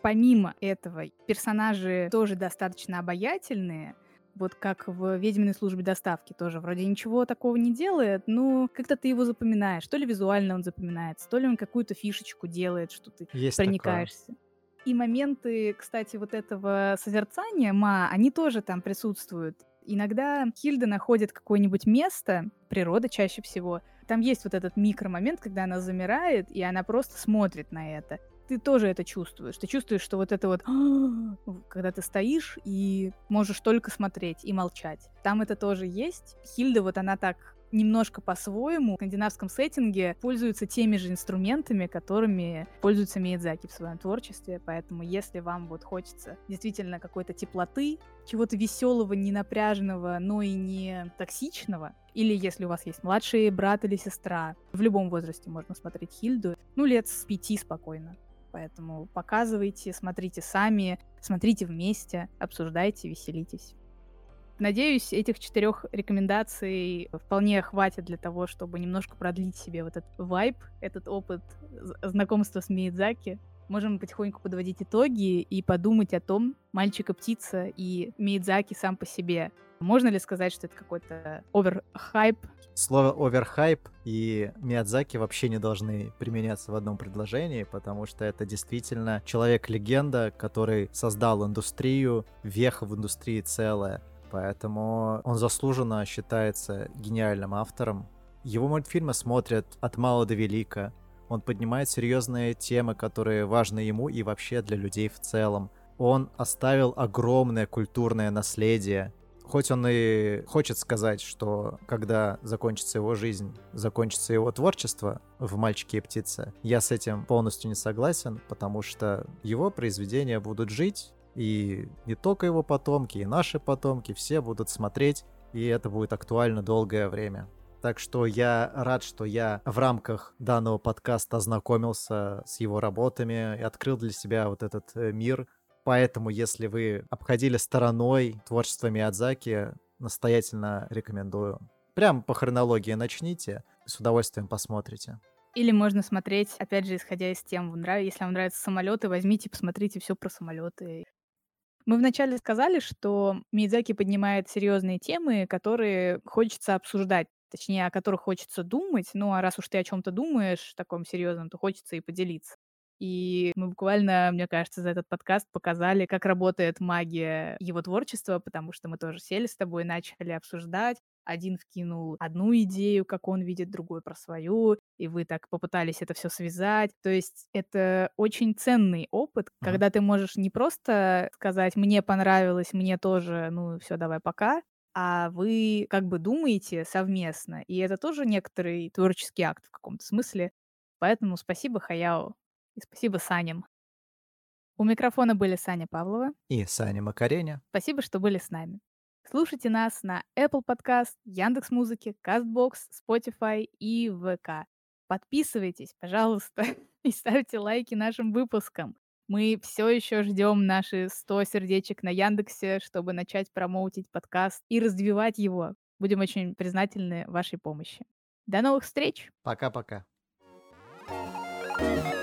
Помимо этого, персонажи тоже достаточно обаятельные, вот как в «Ведьминой службе доставки» тоже вроде ничего такого не делает, но как-то ты его запоминаешь. То ли визуально он запоминается, то ли он какую-то фишечку делает, что ты Есть проникаешься. Такое. И моменты, кстати, вот этого созерцания ма, они тоже там присутствуют. Иногда Хильда находит какое-нибудь место, природа чаще всего, там есть вот этот микромомент, когда она замирает, и она просто смотрит на это ты тоже это чувствуешь. Ты чувствуешь, что вот это вот, когда ты стоишь и можешь только смотреть и молчать. Там это тоже есть. Хильда вот она так немножко по-своему в скандинавском сеттинге пользуются теми же инструментами, которыми пользуется Миядзаки в своем творчестве. Поэтому, если вам вот хочется действительно какой-то теплоты, чего-то веселого, не напряженного, но и не токсичного, или если у вас есть младший брат или сестра, в любом возрасте можно смотреть Хильду, ну, лет с пяти спокойно. Поэтому показывайте, смотрите сами, смотрите вместе, обсуждайте, веселитесь. Надеюсь, этих четырех рекомендаций вполне хватит для того, чтобы немножко продлить себе вот этот вайб, этот опыт знакомства с Миядзаки. Можем потихоньку подводить итоги и подумать о том, мальчик и птица и Миядзаки сам по себе. Можно ли сказать, что это какой-то оверхайп? Слово оверхайп и Миядзаки вообще не должны применяться в одном предложении, потому что это действительно человек-легенда, который создал индустрию, веха в индустрии целая. Поэтому он заслуженно считается гениальным автором. Его мультфильмы смотрят от мала до велика. Он поднимает серьезные темы, которые важны ему и вообще для людей в целом. Он оставил огромное культурное наследие. Хоть он и хочет сказать, что когда закончится его жизнь, закончится его творчество в «Мальчике и птице», я с этим полностью не согласен, потому что его произведения будут жить, и не только его потомки, и наши потомки, все будут смотреть, и это будет актуально долгое время. Так что я рад, что я в рамках данного подкаста ознакомился с его работами и открыл для себя вот этот э, мир. Поэтому, если вы обходили стороной творчество Миядзаки, настоятельно рекомендую. Прям по хронологии начните, с удовольствием посмотрите. Или можно смотреть, опять же, исходя из тем, если вам нравятся самолеты, возьмите, посмотрите все про самолеты. Мы вначале сказали, что Миядзаки поднимает серьезные темы, которые хочется обсуждать точнее, о которых хочется думать. Ну, а раз уж ты о чем-то думаешь таком серьезном, то хочется и поделиться. И мы буквально, мне кажется, за этот подкаст показали, как работает магия его творчества, потому что мы тоже сели с тобой, начали обсуждать. Один вкинул одну идею, как он видит, другой про свою, и вы так попытались это все связать. То есть это очень ценный опыт, когда ты можешь не просто сказать «мне понравилось, мне тоже, ну все, давай пока», а вы как бы думаете совместно. И это тоже некоторый творческий акт в каком-то смысле. Поэтому спасибо Хаяо и спасибо Саням. У микрофона были Саня Павлова и Саня Макареня. Спасибо, что были с нами. Слушайте нас на Apple Podcast, Яндекс Музыки, Castbox, Spotify и ВК. Подписывайтесь, пожалуйста, и ставьте лайки нашим выпускам. Мы все еще ждем наши 100 сердечек на Яндексе, чтобы начать промоутить подкаст и развивать его. Будем очень признательны вашей помощи. До новых встреч! Пока-пока. thank you